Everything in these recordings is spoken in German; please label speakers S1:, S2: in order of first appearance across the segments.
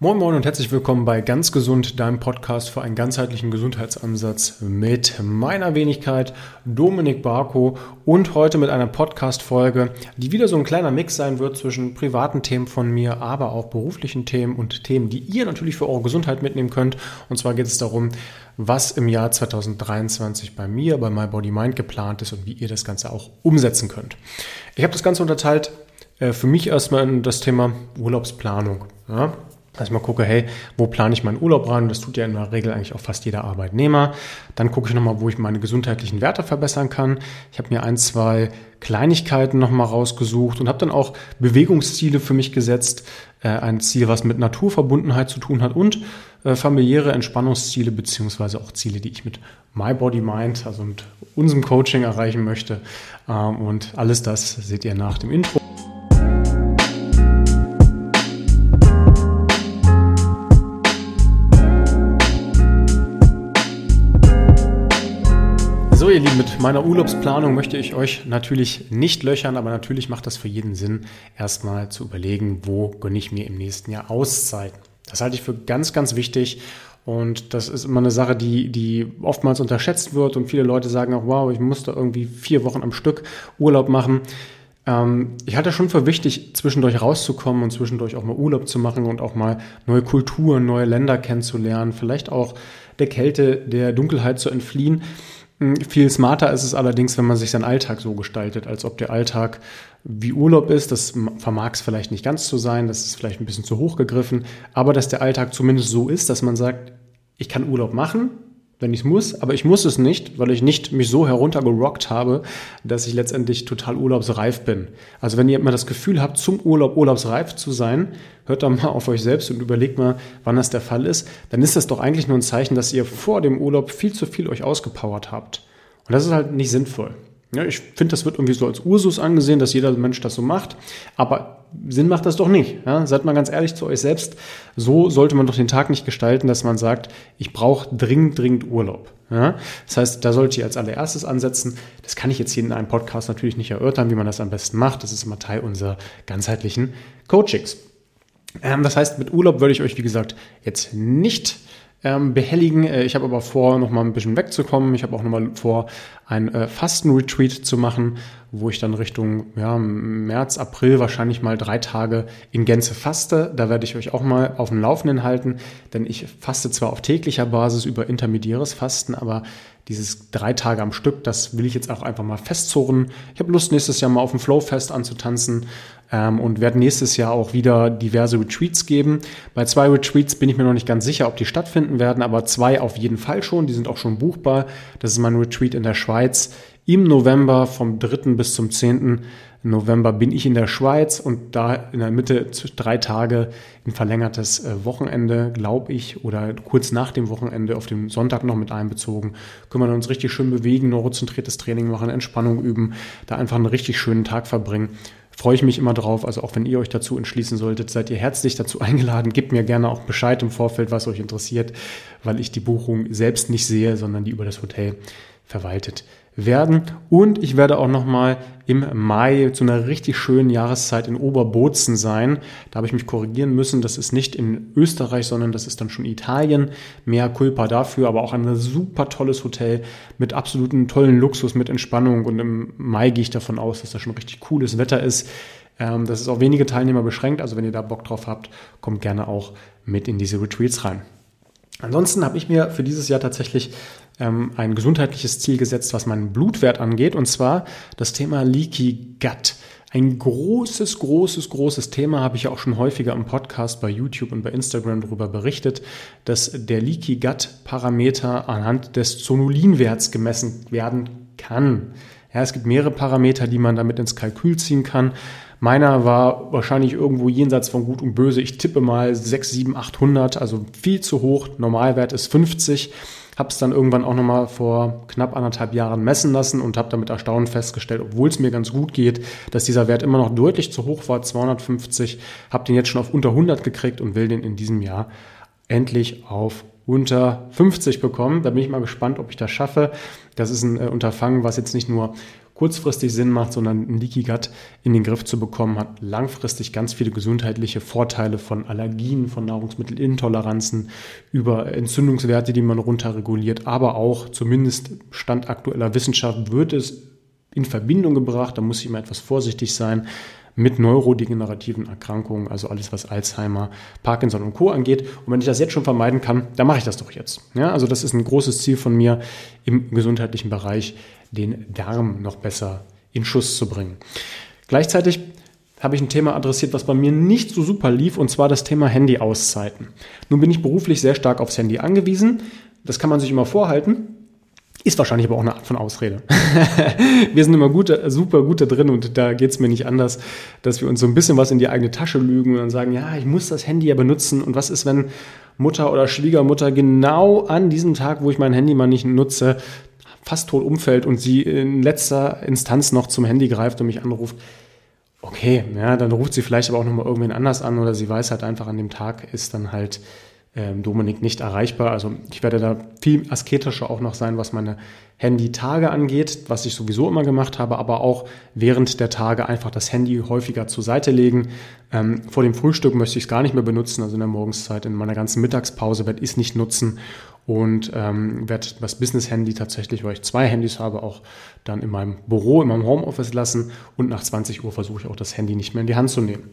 S1: Moin Moin und herzlich willkommen bei Ganz Gesund, deinem Podcast für einen ganzheitlichen Gesundheitsansatz mit meiner Wenigkeit Dominik Barko und heute mit einer Podcast-Folge, die wieder so ein kleiner Mix sein wird zwischen privaten Themen von mir, aber auch beruflichen Themen und Themen, die ihr natürlich für eure Gesundheit mitnehmen könnt. Und zwar geht es darum, was im Jahr 2023 bei mir, bei My Body Mind geplant ist und wie ihr das Ganze auch umsetzen könnt. Ich habe das Ganze unterteilt äh, für mich erstmal in das Thema Urlaubsplanung. Ja? Dass ich mal gucke, hey, wo plane ich meinen Urlaub rein? Das tut ja in der Regel eigentlich auch fast jeder Arbeitnehmer. Dann gucke ich nochmal, wo ich meine gesundheitlichen Werte verbessern kann. Ich habe mir ein, zwei Kleinigkeiten nochmal rausgesucht und habe dann auch Bewegungsziele für mich gesetzt. Äh, ein Ziel, was mit Naturverbundenheit zu tun hat und äh, familiäre Entspannungsziele beziehungsweise auch Ziele, die ich mit My Body Mind, also mit unserem Coaching erreichen möchte. Ähm, und alles das seht ihr nach dem Intro. Meiner Urlaubsplanung möchte ich euch natürlich nicht löchern, aber natürlich macht das für jeden Sinn, erstmal zu überlegen, wo gönne ich mir im nächsten Jahr Auszeiten. Das halte ich für ganz, ganz wichtig. Und das ist immer eine Sache, die, die oftmals unterschätzt wird. Und viele Leute sagen auch, wow, ich muss da irgendwie vier Wochen am Stück Urlaub machen. Ähm, ich halte es schon für wichtig, zwischendurch rauszukommen und zwischendurch auch mal Urlaub zu machen und auch mal neue Kulturen, neue Länder kennenzulernen. Vielleicht auch der Kälte, der Dunkelheit zu entfliehen. Hm, viel smarter ist es allerdings, wenn man sich seinen Alltag so gestaltet, als ob der Alltag wie Urlaub ist. Das vermag es vielleicht nicht ganz zu sein, das ist vielleicht ein bisschen zu hoch gegriffen, aber dass der Alltag zumindest so ist, dass man sagt, ich kann Urlaub machen, wenn ich muss, aber ich muss es nicht, weil ich nicht mich so heruntergerockt habe, dass ich letztendlich total urlaubsreif bin. Also wenn ihr immer das Gefühl habt, zum Urlaub urlaubsreif zu sein, hört doch mal auf euch selbst und überlegt mal, wann das der Fall ist. Dann ist das doch eigentlich nur ein Zeichen, dass ihr vor dem Urlaub viel zu viel euch ausgepowert habt. Und das ist halt nicht sinnvoll. Ja, ich finde, das wird irgendwie so als Ursus angesehen, dass jeder Mensch das so macht. Aber Sinn macht das doch nicht. Ja? Seid mal ganz ehrlich zu euch selbst. So sollte man doch den Tag nicht gestalten, dass man sagt, ich brauche dringend, dringend Urlaub. Ja? Das heißt, da sollte ich als allererstes ansetzen. Das kann ich jetzt hier in einem Podcast natürlich nicht erörtern, wie man das am besten macht. Das ist immer Teil unserer ganzheitlichen Coachings. Ähm, das heißt, mit Urlaub würde ich euch, wie gesagt, jetzt nicht ähm, behelligen. Äh, ich habe aber vor, noch mal ein bisschen wegzukommen. Ich habe auch noch mal vor, ein äh, Fastenretreat zu machen, wo ich dann Richtung ja, März, April wahrscheinlich mal drei Tage in Gänze faste. Da werde ich euch auch mal auf dem Laufenden halten, denn ich faste zwar auf täglicher Basis über intermediäres Fasten, aber dieses drei Tage am Stück, das will ich jetzt auch einfach mal festzurren. Ich habe Lust, nächstes Jahr mal auf dem Flowfest anzutanzen ähm, und werde nächstes Jahr auch wieder diverse Retreats geben. Bei zwei Retreats bin ich mir noch nicht ganz sicher, ob die stattfinden werden, aber zwei auf jeden Fall schon. Die sind auch schon buchbar. Das ist mein Retreat in der Schweiz im November vom 3. bis zum 10. November bin ich in der Schweiz und da in der Mitte drei Tage ein verlängertes äh, Wochenende, glaube ich, oder kurz nach dem Wochenende auf dem Sonntag noch mit einbezogen. Können wir uns richtig schön bewegen, neurozentriertes Training machen, Entspannung üben, da einfach einen richtig schönen Tag verbringen freue ich mich immer drauf. Also auch wenn ihr euch dazu entschließen solltet, seid ihr herzlich dazu eingeladen. Gebt mir gerne auch Bescheid im Vorfeld, was euch interessiert, weil ich die Buchung selbst nicht sehe, sondern die über das Hotel verwaltet werden. Und ich werde auch nochmal im Mai zu einer richtig schönen Jahreszeit in Oberbozen sein. Da habe ich mich korrigieren müssen. Das ist nicht in Österreich, sondern das ist dann schon Italien. Mehr Culpa dafür, aber auch ein super tolles Hotel mit absoluten tollen Luxus, mit Entspannung. Und im Mai gehe ich davon aus, dass da schon richtig cooles Wetter ist. Ähm, das ist auch wenige Teilnehmer beschränkt. Also wenn ihr da Bock drauf habt, kommt gerne auch mit in diese Retreats rein. Ansonsten habe ich mir für dieses Jahr tatsächlich ähm, ein gesundheitliches Ziel gesetzt, was meinen Blutwert angeht, und zwar das Thema Leaky Gut. Ein großes, großes, großes Thema habe ich ja auch schon häufiger im Podcast bei YouTube und bei Instagram darüber berichtet, dass der Leaky Gut Parameter anhand des Zonulinwerts gemessen werden kann. Ja, es gibt mehrere Parameter, die man damit ins Kalkül ziehen kann. Meiner war wahrscheinlich irgendwo jenseits von Gut und Böse. Ich tippe mal 6, 7, 800, also viel zu hoch. Normalwert ist 50. Habe es dann irgendwann auch nochmal vor knapp anderthalb Jahren messen lassen und habe damit erstaunt festgestellt, obwohl es mir ganz gut geht, dass dieser Wert immer noch deutlich zu hoch war, 250. Habe den jetzt schon auf unter 100 gekriegt und will den in diesem Jahr endlich auf unter 50 bekommen. Da bin ich mal gespannt, ob ich das schaffe. Das ist ein äh, Unterfangen, was jetzt nicht nur kurzfristig Sinn macht, sondern ein Leaky Gut in den Griff zu bekommen, hat langfristig ganz viele gesundheitliche Vorteile von Allergien, von Nahrungsmittelintoleranzen, über Entzündungswerte, die man runterreguliert, aber auch zumindest Stand aktueller Wissenschaft wird es in Verbindung gebracht, da muss ich immer etwas vorsichtig sein, mit neurodegenerativen Erkrankungen, also alles, was Alzheimer, Parkinson und Co. angeht. Und wenn ich das jetzt schon vermeiden kann, dann mache ich das doch jetzt. Ja, also das ist ein großes Ziel von mir im gesundheitlichen Bereich, den Darm noch besser in Schuss zu bringen. Gleichzeitig habe ich ein Thema adressiert, was bei mir nicht so super lief, und zwar das Thema Handy-Auszeiten. Nun bin ich beruflich sehr stark aufs Handy angewiesen. Das kann man sich immer vorhalten. Ist wahrscheinlich aber auch eine Art von Ausrede. wir sind immer gut, super gut da drin und da geht es mir nicht anders, dass wir uns so ein bisschen was in die eigene Tasche lügen und dann sagen, ja, ich muss das Handy ja benutzen. Und was ist, wenn Mutter oder Schwiegermutter genau an diesem Tag, wo ich mein Handy mal nicht nutze, fast tot umfällt und sie in letzter Instanz noch zum Handy greift und mich anruft? Okay, ja, dann ruft sie vielleicht aber auch nochmal irgendwen anders an oder sie weiß halt einfach an dem Tag ist dann halt ähm, Dominik nicht erreichbar. Also ich werde da viel asketischer auch noch sein, was meine Handy-Tage angeht, was ich sowieso immer gemacht habe, aber auch während der Tage einfach das Handy häufiger zur Seite legen. Ähm, vor dem Frühstück möchte ich es gar nicht mehr benutzen, also in der Morgenszeit, in meiner ganzen Mittagspause werde ich es nicht nutzen und ähm, werde das Business-Handy tatsächlich, weil ich zwei Handys habe, auch dann in meinem Büro, in meinem Homeoffice lassen und nach 20 Uhr versuche ich auch das Handy nicht mehr in die Hand zu nehmen.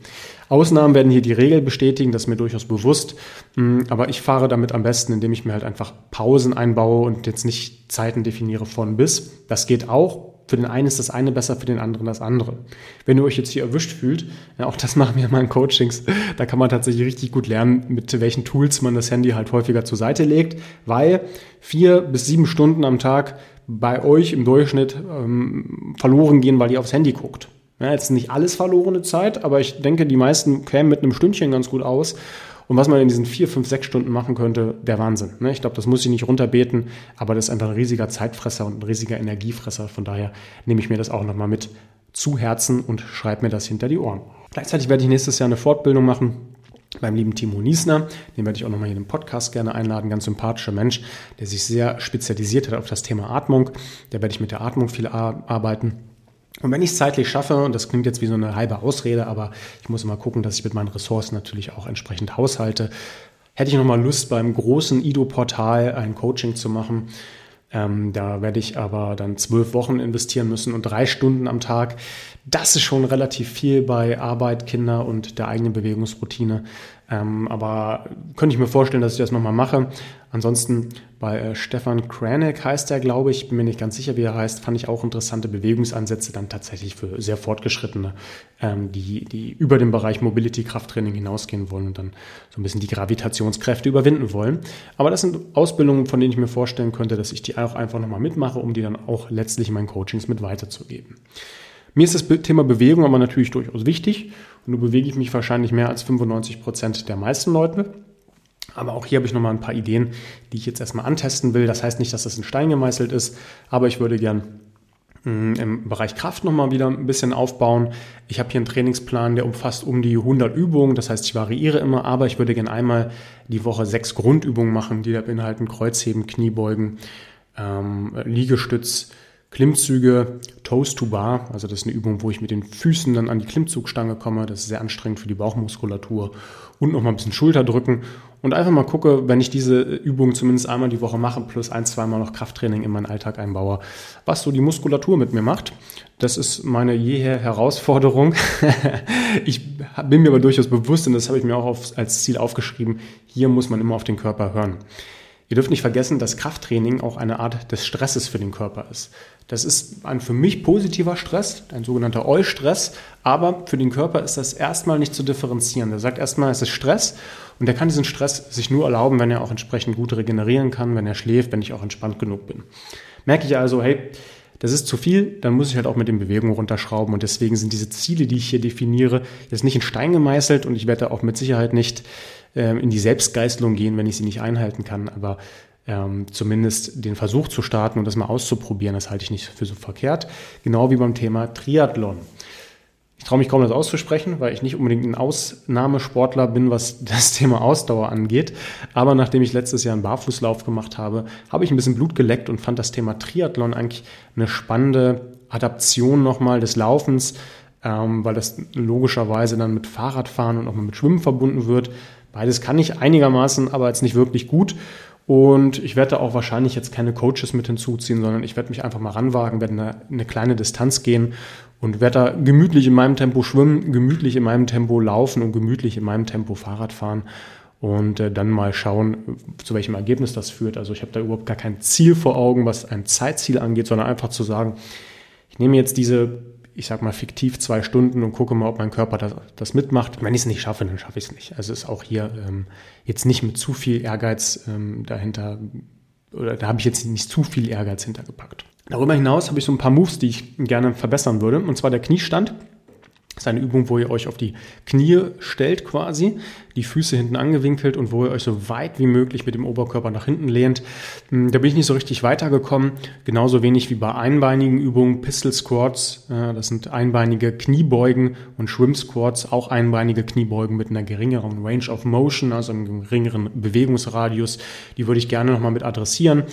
S1: Ausnahmen werden hier die Regel bestätigen, das ist mir durchaus bewusst, hm, aber ich fahre damit am besten, indem ich mir halt einfach Pausen einbaue und jetzt nicht Zeiten definiere von bis. Das geht auch, für den einen ist das eine besser, für den anderen das andere. Wenn ihr euch jetzt hier erwischt fühlt, ja, auch das machen wir in meinen Coachings, da kann man tatsächlich richtig gut lernen, mit welchen Tools man das Handy halt häufiger zur Seite legt, weil vier bis sieben Stunden am Tag bei euch im Durchschnitt ähm, verloren gehen, weil ihr aufs Handy guckt. Ja, jetzt nicht alles verlorene Zeit, aber ich denke, die meisten kämen mit einem Stündchen ganz gut aus. Und was man in diesen vier, fünf, sechs Stunden machen könnte, der Wahnsinn. Ne? Ich glaube, das muss ich nicht runterbeten, aber das ist einfach ein riesiger Zeitfresser und ein riesiger Energiefresser. Von daher nehme ich mir das auch nochmal mit zu Herzen und schreibe mir das hinter die Ohren. Gleichzeitig werde ich nächstes Jahr eine Fortbildung machen beim lieben Timo Niesner. Den werde ich auch nochmal hier im Podcast gerne einladen. Ganz sympathischer Mensch, der sich sehr spezialisiert hat auf das Thema Atmung. Der werde ich mit der Atmung viel arbeiten. Und wenn ich es zeitlich schaffe, und das klingt jetzt wie so eine halbe Ausrede, aber ich muss immer gucken, dass ich mit meinen Ressourcen natürlich auch entsprechend haushalte, hätte ich nochmal Lust, beim großen IDO-Portal ein Coaching zu machen. Ähm, da werde ich aber dann zwölf Wochen investieren müssen und drei Stunden am Tag. Das ist schon relativ viel bei Arbeit, Kinder und der eigenen Bewegungsroutine. Ähm, aber könnte ich mir vorstellen, dass ich das nochmal mache. Ansonsten bei äh, Stefan Kranek heißt er, glaube ich, bin mir nicht ganz sicher, wie er heißt, fand ich auch interessante Bewegungsansätze dann tatsächlich für sehr fortgeschrittene, ähm, die, die über den Bereich Mobility Krafttraining hinausgehen wollen und dann so ein bisschen die Gravitationskräfte überwinden wollen. Aber das sind Ausbildungen, von denen ich mir vorstellen könnte, dass ich die auch einfach nochmal mitmache, um die dann auch letztlich in meinen Coachings mit weiterzugeben. Mir ist das Thema Bewegung aber natürlich durchaus wichtig und nun bewege ich mich wahrscheinlich mehr als 95 Prozent der meisten Leute. Aber auch hier habe ich nochmal ein paar Ideen, die ich jetzt erstmal antesten will. Das heißt nicht, dass das in Stein gemeißelt ist, aber ich würde gern mm, im Bereich Kraft nochmal wieder ein bisschen aufbauen. Ich habe hier einen Trainingsplan, der umfasst um die 100 Übungen. Das heißt, ich variiere immer, aber ich würde gerne einmal die Woche sechs Grundübungen machen, die da beinhalten Kreuzheben, Kniebeugen, ähm, Liegestütz, Klimmzüge, Toes to Bar, also das ist eine Übung, wo ich mit den Füßen dann an die Klimmzugstange komme. Das ist sehr anstrengend für die Bauchmuskulatur und nochmal ein bisschen Schulter drücken und einfach mal gucke, wenn ich diese Übung zumindest einmal die Woche mache, plus ein, zweimal noch Krafttraining in meinen Alltag einbaue, was so die Muskulatur mit mir macht. Das ist meine jeher Herausforderung. ich bin mir aber durchaus bewusst, und das habe ich mir auch als Ziel aufgeschrieben, hier muss man immer auf den Körper hören. Ihr dürft nicht vergessen, dass Krafttraining auch eine Art des Stresses für den Körper ist. Das ist ein für mich positiver Stress, ein sogenannter Eustress, aber für den Körper ist das erstmal nicht zu differenzieren. Der sagt erstmal, es ist Stress und er kann diesen Stress sich nur erlauben, wenn er auch entsprechend gut regenerieren kann, wenn er schläft, wenn ich auch entspannt genug bin. Merke ich also, hey, das ist zu viel, dann muss ich halt auch mit den Bewegungen runterschrauben und deswegen sind diese Ziele, die ich hier definiere, jetzt nicht in Stein gemeißelt und ich werde auch mit Sicherheit nicht ähm, in die Selbstgeißelung gehen, wenn ich sie nicht einhalten kann. Aber ähm, zumindest den Versuch zu starten und das mal auszuprobieren, das halte ich nicht für so verkehrt. Genau wie beim Thema Triathlon. Ich traue mich kaum das auszusprechen, weil ich nicht unbedingt ein Ausnahmesportler bin, was das Thema Ausdauer angeht. Aber nachdem ich letztes Jahr einen Barfußlauf gemacht habe, habe ich ein bisschen Blut geleckt und fand das Thema Triathlon eigentlich eine spannende Adaption nochmal des Laufens, ähm, weil das logischerweise dann mit Fahrradfahren und auch mit Schwimmen verbunden wird. Beides kann ich einigermaßen, aber jetzt nicht wirklich gut. Und ich werde da auch wahrscheinlich jetzt keine Coaches mit hinzuziehen, sondern ich werde mich einfach mal ranwagen, werde eine, eine kleine Distanz gehen und werde da gemütlich in meinem Tempo schwimmen, gemütlich in meinem Tempo laufen und gemütlich in meinem Tempo Fahrrad fahren und äh, dann mal schauen, zu welchem Ergebnis das führt. Also ich habe da überhaupt gar kein Ziel vor Augen, was ein Zeitziel angeht, sondern einfach zu sagen, ich nehme jetzt diese ich sag mal, fiktiv zwei Stunden und gucke mal, ob mein Körper das, das mitmacht. Wenn ich es nicht schaffe, dann schaffe ich es nicht. Also ist auch hier ähm, jetzt nicht mit zu viel Ehrgeiz ähm, dahinter, oder da habe ich jetzt nicht zu viel Ehrgeiz hintergepackt. Darüber hinaus habe ich so ein paar Moves, die ich gerne verbessern würde. Und zwar der Kniestand. Das ist eine Übung, wo ihr euch auf die Knie stellt quasi, die Füße hinten angewinkelt und wo ihr euch so weit wie möglich mit dem Oberkörper nach hinten lehnt. Hm, da bin ich nicht so richtig weitergekommen. Genauso wenig wie bei einbeinigen Übungen, Pistol Squats, äh, das sind einbeinige Kniebeugen und Schwimm Squats, auch einbeinige Kniebeugen mit einer geringeren Range of Motion, also einem geringeren Bewegungsradius. Die würde ich gerne nochmal mit adressieren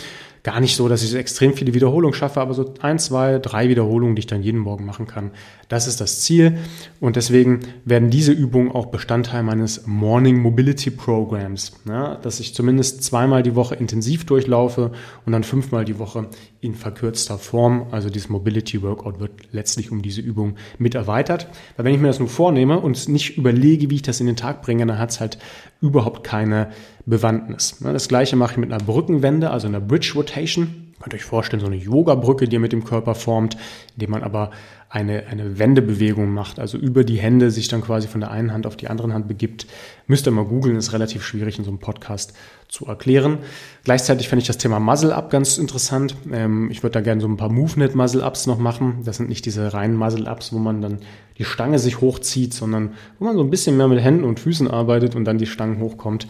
S1: gar nicht so, dass ich so extrem viele Wiederholungen schaffe, aber so ein, zwei, drei Wiederholungen, die ich dann jeden Morgen machen kann. Das ist das Ziel. Und deswegen werden diese Übungen auch Bestandteil meines Morning Mobility Programs, ja, dass ich zumindest zweimal die Woche intensiv durchlaufe und dann fünfmal die Woche in verkürzter Form. Also dieses Mobility Workout wird letztlich um diese Übung mit erweitert. Weil wenn ich mir das nur vornehme und nicht überlege, wie ich das in den Tag bringe, dann hat es halt überhaupt keine Bewandtnis. Das gleiche mache ich mit einer Brückenwende, also einer Bridge Rotation. Könnt ihr euch vorstellen, so eine Yoga-Brücke, die ihr mit dem Körper formt, indem man aber eine, eine Wendebewegung macht, also über die Hände sich dann quasi von der einen Hand auf die andere Hand begibt. Müsst ihr mal googeln, ist relativ schwierig in so einem Podcast zu erklären. Gleichzeitig finde ich das Thema Muzzle-Up ganz interessant. Ähm, ich würde da gerne so ein paar Movement-Muzzle-Ups noch machen. Das sind nicht diese reinen Muzzle-Ups, wo man dann die Stange sich hochzieht, sondern wo man so ein bisschen mehr mit Händen und Füßen arbeitet und dann die Stangen hochkommt.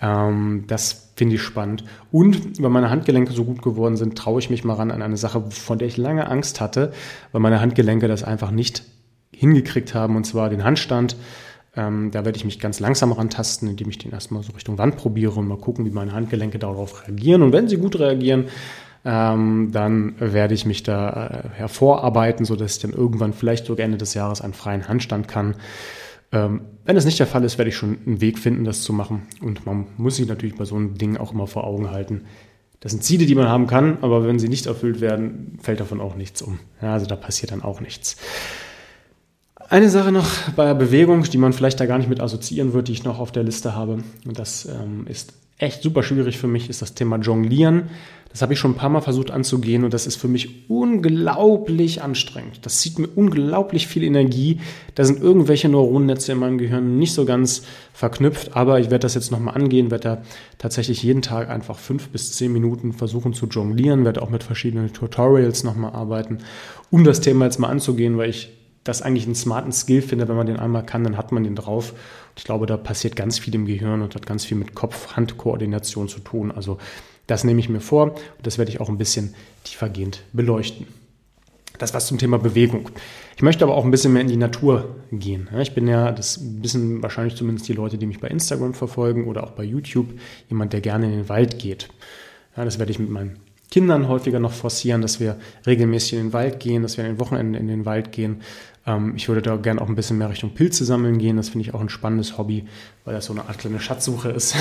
S1: Ähm, das finde ich spannend. Und weil meine Handgelenke so gut geworden sind, traue ich mich mal ran an eine Sache, von der ich lange Angst hatte, weil meine Handgelenke das einfach nicht hingekriegt haben, und zwar den Handstand. Ähm, da werde ich mich ganz langsam rantasten, indem ich den erstmal so Richtung Wand probiere und mal gucken, wie meine Handgelenke darauf reagieren. Und wenn sie gut reagieren, ähm, dann werde ich mich da äh, hervorarbeiten, sodass ich dann irgendwann vielleicht sogar Ende des Jahres einen freien Handstand kann. Ähm, wenn das nicht der Fall ist, werde ich schon einen Weg finden, das zu machen. Und man muss sich natürlich bei so einem Ding auch immer vor Augen halten. Das sind Ziele, die man haben kann, aber wenn sie nicht erfüllt werden, fällt davon auch nichts um. Ja, also da passiert dann auch nichts. Eine Sache noch bei der Bewegung, die man vielleicht da gar nicht mit assoziieren wird, die ich noch auf der Liste habe, und das ähm, ist echt super schwierig für mich, ist das Thema Jonglieren. Das habe ich schon ein paar Mal versucht anzugehen und das ist für mich unglaublich anstrengend. Das zieht mir unglaublich viel Energie. Da sind irgendwelche Neuronennetze in meinem Gehirn nicht so ganz verknüpft, aber ich werde das jetzt nochmal angehen, werde da tatsächlich jeden Tag einfach fünf bis zehn Minuten versuchen zu jonglieren, werde auch mit verschiedenen Tutorials nochmal arbeiten, um das Thema jetzt mal anzugehen, weil ich das eigentlich einen smarten Skill finde. Wenn man den einmal kann, dann hat man den drauf. Ich glaube, da passiert ganz viel im Gehirn und hat ganz viel mit Kopf-Hand-Koordination zu tun. Also das nehme ich mir vor und das werde ich auch ein bisschen tiefergehend beleuchten. Das was zum Thema Bewegung. Ich möchte aber auch ein bisschen mehr in die Natur gehen. Ich bin ja, das wissen wahrscheinlich zumindest die Leute, die mich bei Instagram verfolgen oder auch bei YouTube, jemand, der gerne in den Wald geht. Ja, das werde ich mit meinen Kindern häufiger noch forcieren, dass wir regelmäßig in den Wald gehen, dass wir an den Wochenenden in den Wald gehen. Ähm, ich würde da gerne auch ein bisschen mehr Richtung Pilze sammeln gehen. Das finde ich auch ein spannendes Hobby, weil das so eine Art kleine Schatzsuche ist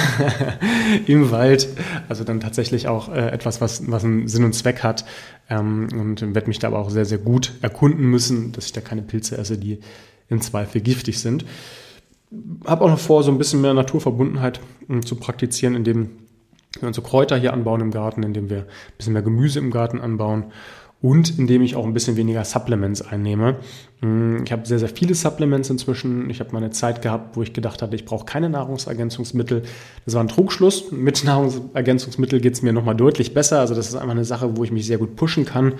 S1: im Wald. Also dann tatsächlich auch äh, etwas, was, was einen Sinn und Zweck hat. Ähm, und werde mich da aber auch sehr, sehr gut erkunden müssen, dass ich da keine Pilze esse, die im Zweifel giftig sind. Habe auch noch vor, so ein bisschen mehr Naturverbundenheit äh, zu praktizieren, indem wir unsere Kräuter hier anbauen im Garten, indem wir ein bisschen mehr Gemüse im Garten anbauen und indem ich auch ein bisschen weniger Supplements einnehme. Hm, ich habe sehr, sehr viele Supplements inzwischen. Ich habe mal eine Zeit gehabt, wo ich gedacht hatte, ich brauche keine Nahrungsergänzungsmittel. Das war ein Trugschluss. Mit Nahrungsergänzungsmitteln geht es mir nochmal deutlich besser. Also das ist einfach eine Sache, wo ich mich sehr gut pushen kann.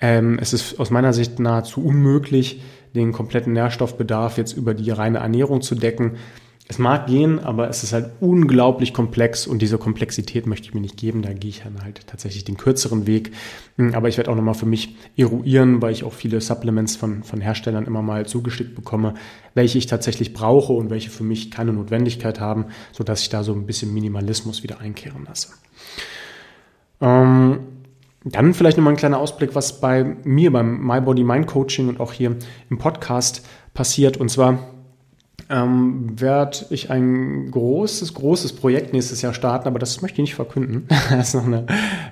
S1: Ähm, es ist aus meiner Sicht nahezu unmöglich, den kompletten Nährstoffbedarf jetzt über die reine Ernährung zu decken. Es mag gehen, aber es ist halt unglaublich komplex und diese Komplexität möchte ich mir nicht geben. Da gehe ich dann halt tatsächlich den kürzeren Weg. Hm, aber ich werde auch nochmal für mich eruieren, weil ich auch viele Supplements von, von Herstellern immer mal zugeschickt bekomme, welche ich tatsächlich brauche und welche für mich keine Notwendigkeit haben, sodass ich da so ein bisschen Minimalismus wieder einkehren lasse. Ähm, dann vielleicht nochmal ein kleiner Ausblick, was bei mir beim My Body Mind Coaching und auch hier im Podcast passiert. Und zwar ähm, werde ich ein großes, großes Projekt nächstes Jahr starten, aber das möchte ich nicht verkünden. das ist noch eine,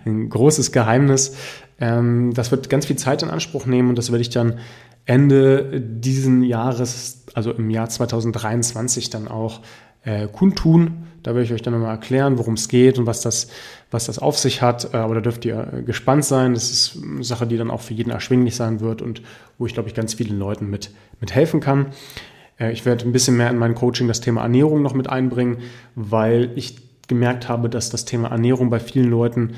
S1: ein großes Geheimnis. Ähm, das wird ganz viel Zeit in Anspruch nehmen und das werde ich dann Ende diesen Jahres, also im Jahr 2023 dann auch äh, kundtun. Da werde ich euch dann nochmal erklären, worum es geht und was das, was das auf sich hat. Äh, aber da dürft ihr äh, gespannt sein. Das ist eine Sache, die dann auch für jeden erschwinglich sein wird und wo ich, glaube ich, ganz vielen Leuten mit, mit helfen kann. Äh, ich werde ein bisschen mehr in mein Coaching das Thema Ernährung noch mit einbringen, weil ich gemerkt habe, dass das Thema Ernährung bei vielen Leuten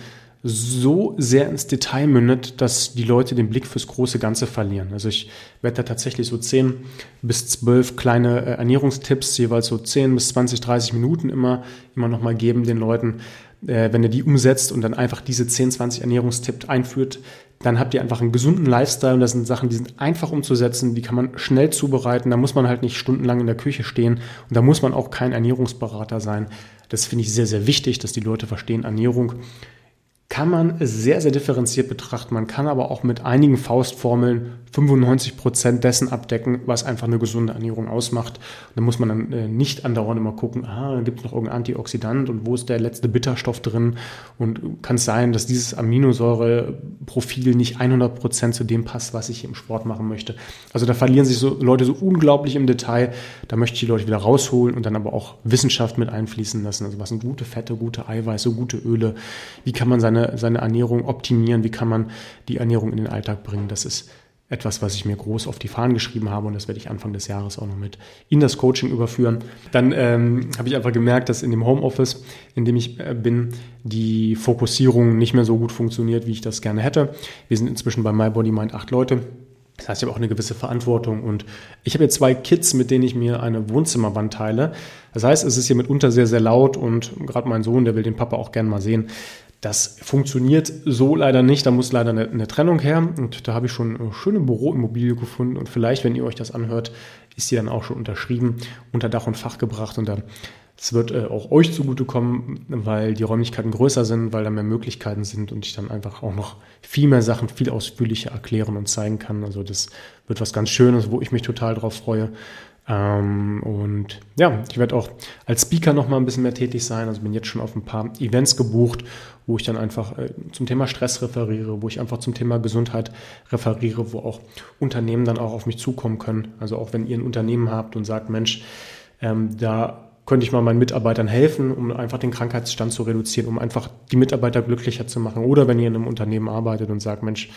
S1: so sehr ins Detail mündet, dass die Leute den Blick fürs große Ganze verlieren. Also ich werde da tatsächlich so 10 bis 12 kleine äh, Ernährungstipps, jeweils so 10 bis 20, 30 Minuten immer, immer nochmal geben den Leuten. Äh, wenn ihr die umsetzt und dann einfach diese 10, 20 Ernährungstipps einführt, dann habt ihr einfach einen gesunden Lifestyle und das sind Sachen, die sind einfach umzusetzen, die kann man schnell zubereiten, da muss man halt nicht stundenlang in der Küche stehen und da muss man auch kein Ernährungsberater sein. Das finde ich sehr, sehr wichtig, dass die Leute verstehen, Ernährung kann man sehr, sehr differenziert betrachten. Man kann aber auch mit einigen Faustformeln 95 Prozent dessen abdecken, was einfach eine gesunde Ernährung ausmacht. Da muss man dann äh, nicht andauernd immer gucken, ah, gibt es noch irgendein Antioxidant und wo ist der letzte Bitterstoff drin? Und kann es sein, dass dieses Aminosäureprofil nicht 100 Prozent zu dem passt, was ich im Sport machen möchte? Also da verlieren sich so Leute so unglaublich im Detail. Da möchte ich die Leute wieder rausholen und dann aber auch Wissenschaft mit einfließen lassen. Also was sind gute Fette, gute Eiweiße, gute Öle? Wie kann man seine seine, Ernährung optimieren, wie kann man die Ernährung in den Alltag bringen. Das ist etwas, was ich mir groß auf die Fahnen geschrieben habe und das werde ich Anfang des Jahres auch noch mit in das Coaching überführen. Dann ähm, habe ich einfach gemerkt, dass in dem Homeoffice, in dem ich äh, bin, die Fokussierung nicht mehr so gut funktioniert, wie ich das gerne hätte. Wir sind inzwischen bei My Body acht Leute. Das heißt, ich habe auch eine gewisse Verantwortung und ich habe jetzt zwei Kids, mit denen ich mir eine Wohnzimmerwand teile. Das heißt, es ist hier mitunter sehr, sehr laut und gerade mein Sohn, der will den Papa auch gerne mal sehen. Das funktioniert so leider nicht. Da muss leider eine, eine Trennung her. Und da habe ich schon eine schöne Büroimmobilie gefunden. Und vielleicht, wenn ihr euch das anhört, ist die dann auch schon unterschrieben, unter Dach und Fach gebracht. Und dann es wird äh, auch euch zugutekommen, weil die Räumlichkeiten größer sind, weil da mehr Möglichkeiten sind und ich dann einfach auch noch viel mehr Sachen viel ausführlicher erklären und zeigen kann. Also das wird was ganz Schönes, wo ich mich total drauf freue. Ähm, und ja, ich werde auch als Speaker noch mal ein bisschen mehr tätig sein. Also bin jetzt schon auf ein paar Events gebucht, wo ich dann einfach äh, zum Thema Stress referiere, wo ich einfach zum Thema Gesundheit referiere, wo auch Unternehmen dann auch auf mich zukommen können. Also auch wenn ihr ein Unternehmen habt und sagt, Mensch, ähm, da könnte ich mal meinen Mitarbeitern helfen, um einfach den Krankheitsstand zu reduzieren, um einfach die Mitarbeiter glücklicher zu machen. Oder wenn ihr in einem Unternehmen arbeitet und sagt, Mensch,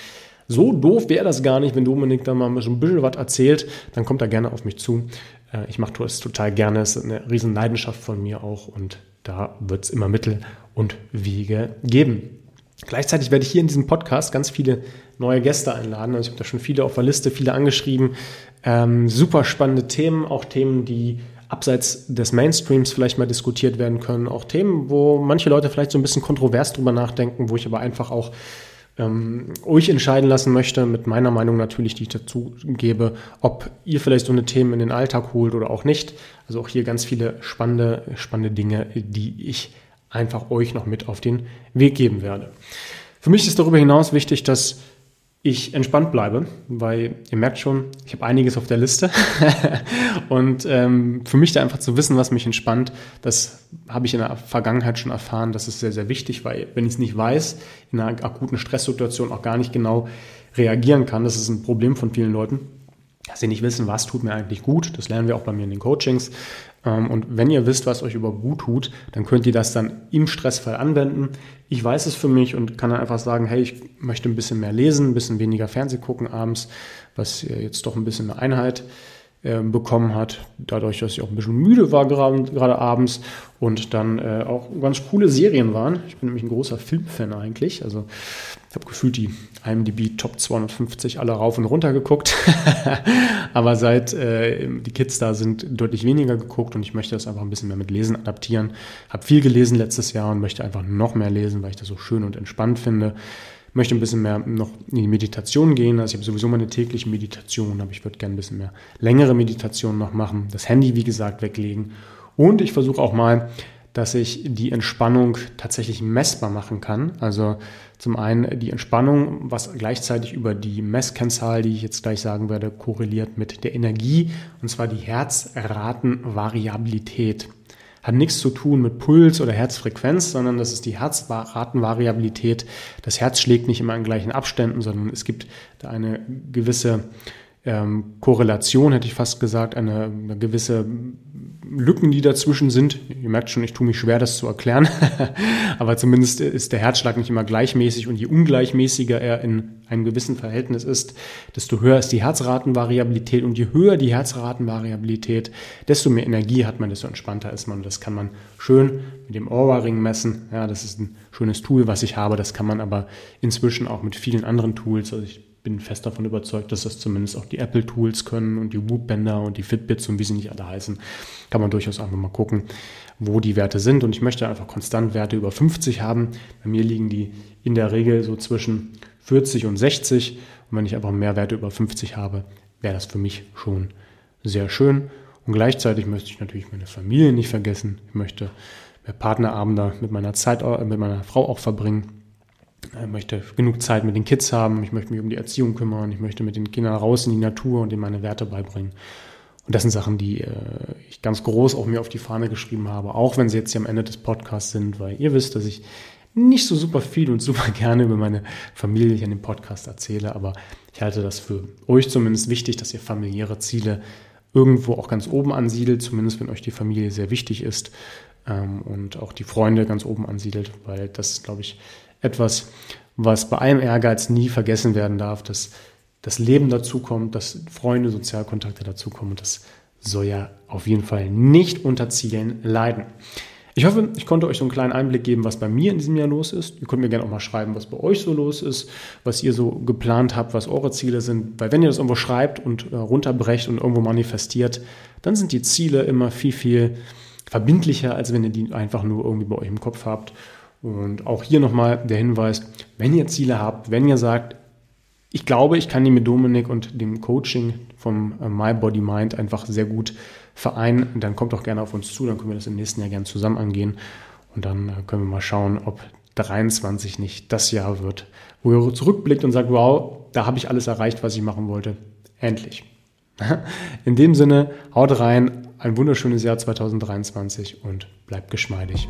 S1: so doof wäre das gar nicht, wenn Dominik da mal so ein bisschen was erzählt, dann kommt er gerne auf mich zu. Äh, ich mache das total gerne, es ist eine riesen Leidenschaft von mir auch und da wird es immer Mittel und Wege geben. Gleichzeitig werde ich hier in diesem Podcast ganz viele neue Gäste einladen. Also ich habe da schon viele auf der Liste, viele angeschrieben. Ähm, super spannende Themen, auch Themen, die abseits des Mainstreams vielleicht mal diskutiert werden können. Auch Themen, wo manche Leute vielleicht so ein bisschen kontrovers drüber nachdenken, wo ich aber einfach auch ähm, euch entscheiden lassen möchte, mit meiner Meinung natürlich, die ich dazu gebe, ob ihr vielleicht so eine Themen in den Alltag holt oder auch nicht. Also auch hier ganz viele spannende, spannende Dinge, die ich einfach euch noch mit auf den Weg geben werde. Für mich ist darüber hinaus wichtig, dass ich entspannt bleibe, weil ihr merkt schon, ich habe einiges auf der Liste. und ähm, für mich da einfach zu wissen, was mich entspannt, das habe ich in der Vergangenheit schon erfahren. Das ist sehr, sehr wichtig, weil wenn ich es nicht weiß, in einer akuten Stresssituation auch gar nicht genau reagieren kann, das ist ein Problem von vielen Leuten, dass sie nicht wissen, was tut mir eigentlich gut. Das lernen wir auch bei mir in den Coachings. Ähm, und wenn ihr wisst, was euch überhaupt gut tut, dann könnt ihr das dann im Stressfall anwenden. Ich weiß es für mich und kann dann einfach sagen, hey, ich möchte ein bisschen mehr lesen, ein bisschen weniger Fernseh gucken abends, was jetzt doch ein bisschen eine Einheit bekommen hat, dadurch, dass ich auch ein bisschen müde war gerade, gerade abends und dann äh, auch ganz coole Serien waren. Ich bin nämlich ein großer Filmfan eigentlich, also ich habe gefühlt die IMDb Top 250 alle rauf und runter geguckt, aber seit äh, die Kids da sind, deutlich weniger geguckt und ich möchte das einfach ein bisschen mehr mit Lesen adaptieren. Habe viel gelesen letztes Jahr und möchte einfach noch mehr lesen, weil ich das so schön und entspannt finde möchte ein bisschen mehr noch in die Meditation gehen. Also ich habe sowieso meine tägliche Meditation, aber ich würde gerne ein bisschen mehr längere Meditation noch machen. Das Handy, wie gesagt, weglegen. Und ich versuche auch mal dass ich die Entspannung tatsächlich messbar machen kann. Also zum einen die Entspannung, was gleichzeitig über die Messkennzahl, die ich jetzt gleich sagen werde, korreliert mit der Energie, und zwar die Herzratenvariabilität. Hat nichts zu tun mit Puls oder Herzfrequenz, sondern das ist die Herzratenvariabilität. Das Herz schlägt nicht immer in gleichen Abständen, sondern es gibt da eine gewisse ähm, Korrelation, hätte ich fast gesagt, eine, eine, gewisse Lücken, die dazwischen sind. Ihr merkt schon, ich tue mich schwer, das zu erklären, aber zumindest ist der Herzschlag nicht immer gleichmäßig und je ungleichmäßiger er in einem gewissen Verhältnis ist, desto höher ist die Herzratenvariabilität und je höher die Herzratenvariabilität, desto mehr Energie hat man, desto entspannter ist man. Das kann man schön mit dem Aura-Ring messen. Ja, das ist ein schönes Tool, was ich habe. Das kann man aber inzwischen auch mit vielen anderen Tools. Also ich bin fest davon überzeugt, dass das zumindest auch die Apple-Tools können und die Whoop-Bänder und die Fitbits und wie sie nicht alle heißen. Kann man durchaus einfach mal gucken, wo die Werte sind. Und ich möchte einfach konstant Werte über 50 haben. Bei mir liegen die in der Regel so zwischen 40 und 60. Und wenn ich einfach mehr Werte über 50 habe, wäre das für mich schon sehr schön. Und gleichzeitig möchte ich natürlich meine Familie nicht vergessen. Ich möchte mehr Partnerabende mit meiner Zeit, mit meiner Frau auch verbringen. Ich möchte genug Zeit mit den Kids haben, ich möchte mich um die Erziehung kümmern, ich möchte mit den Kindern raus in die Natur und ihnen meine Werte beibringen. Und das sind Sachen, die äh, ich ganz groß auch mir auf die Fahne geschrieben habe, auch wenn sie jetzt hier am Ende des Podcasts sind, weil ihr wisst, dass ich nicht so super viel und super gerne über meine Familie hier in dem Podcast erzähle, aber ich halte das für euch zumindest wichtig, dass ihr familiäre Ziele irgendwo auch ganz oben ansiedelt, zumindest wenn euch die Familie sehr wichtig ist ähm, und auch die Freunde ganz oben ansiedelt, weil das, glaube ich, etwas, was bei allem Ehrgeiz nie vergessen werden darf, dass das Leben dazukommt, dass Freunde, Sozialkontakte dazukommen und das soll ja auf jeden Fall nicht unter Zielen leiden. Ich hoffe, ich konnte euch so einen kleinen Einblick geben, was bei mir in diesem Jahr los ist. Ihr könnt mir gerne auch mal schreiben, was bei euch so los ist, was ihr so geplant habt, was eure Ziele sind. Weil wenn ihr das irgendwo schreibt und äh, runterbrecht und irgendwo manifestiert, dann sind die Ziele immer viel, viel verbindlicher, als wenn ihr die einfach nur irgendwie bei euch im Kopf habt. Und auch hier nochmal der Hinweis, wenn ihr Ziele habt, wenn ihr sagt, ich glaube, ich kann die mit Dominik und dem Coaching vom äh, My Body Mind einfach sehr gut vereinen, dann kommt doch gerne auf uns zu, dann können wir das im nächsten Jahr gerne zusammen angehen und dann äh, können wir mal schauen, ob 23 nicht das Jahr wird, wo ihr zurückblickt und sagt, wow, da habe ich alles erreicht, was ich machen wollte. Endlich. In dem Sinne, haut rein, ein wunderschönes Jahr 2023 und bleibt geschmeidig.